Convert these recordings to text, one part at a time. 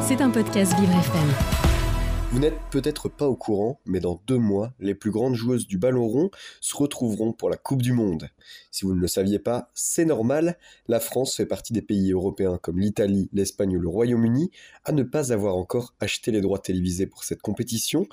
C'est un podcast Vivre FM. Vous n'êtes peut-être pas au courant, mais dans deux mois, les plus grandes joueuses du ballon rond se retrouveront pour la Coupe du Monde. Si vous ne le saviez pas, c'est normal, la France fait partie des pays européens comme l'Italie, l'Espagne ou le Royaume-Uni à ne pas avoir encore acheté les droits télévisés pour cette compétition.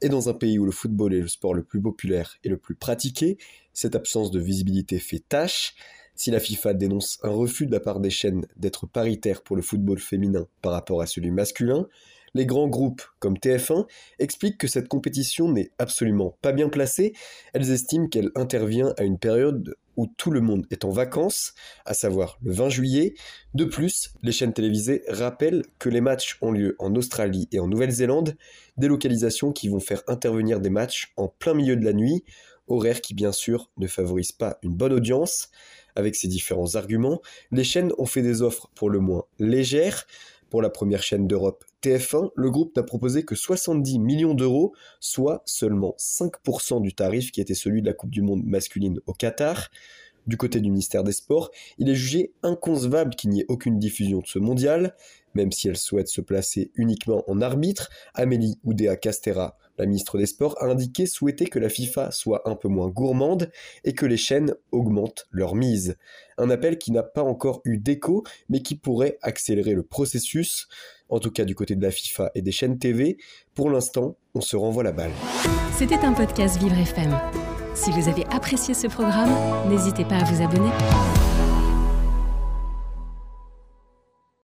Et dans un pays où le football est le sport le plus populaire et le plus pratiqué, cette absence de visibilité fait tâche. Si la FIFA dénonce un refus de la part des chaînes d'être paritaire pour le football féminin par rapport à celui masculin, les grands groupes comme TF1 expliquent que cette compétition n'est absolument pas bien placée. Elles estiment qu'elle intervient à une période où tout le monde est en vacances, à savoir le 20 juillet. De plus, les chaînes télévisées rappellent que les matchs ont lieu en Australie et en Nouvelle-Zélande, des localisations qui vont faire intervenir des matchs en plein milieu de la nuit, horaire qui bien sûr ne favorise pas une bonne audience. Avec ces différents arguments, les chaînes ont fait des offres pour le moins légères. Pour la première chaîne d'Europe, TF1, le groupe n'a proposé que 70 millions d'euros, soit seulement 5% du tarif qui était celui de la Coupe du Monde masculine au Qatar. Du côté du ministère des Sports, il est jugé inconcevable qu'il n'y ait aucune diffusion de ce mondial, même si elle souhaite se placer uniquement en arbitre. Amélie Oudéa Castera, la ministre des Sports, a indiqué souhaiter que la FIFA soit un peu moins gourmande et que les chaînes augmentent leur mise. Un appel qui n'a pas encore eu d'écho, mais qui pourrait accélérer le processus. En tout cas du côté de la FIFA et des chaînes TV, pour l'instant, on se renvoie la balle. C'était un podcast Vivre FM. Si vous avez apprécié ce programme, n'hésitez pas à vous abonner.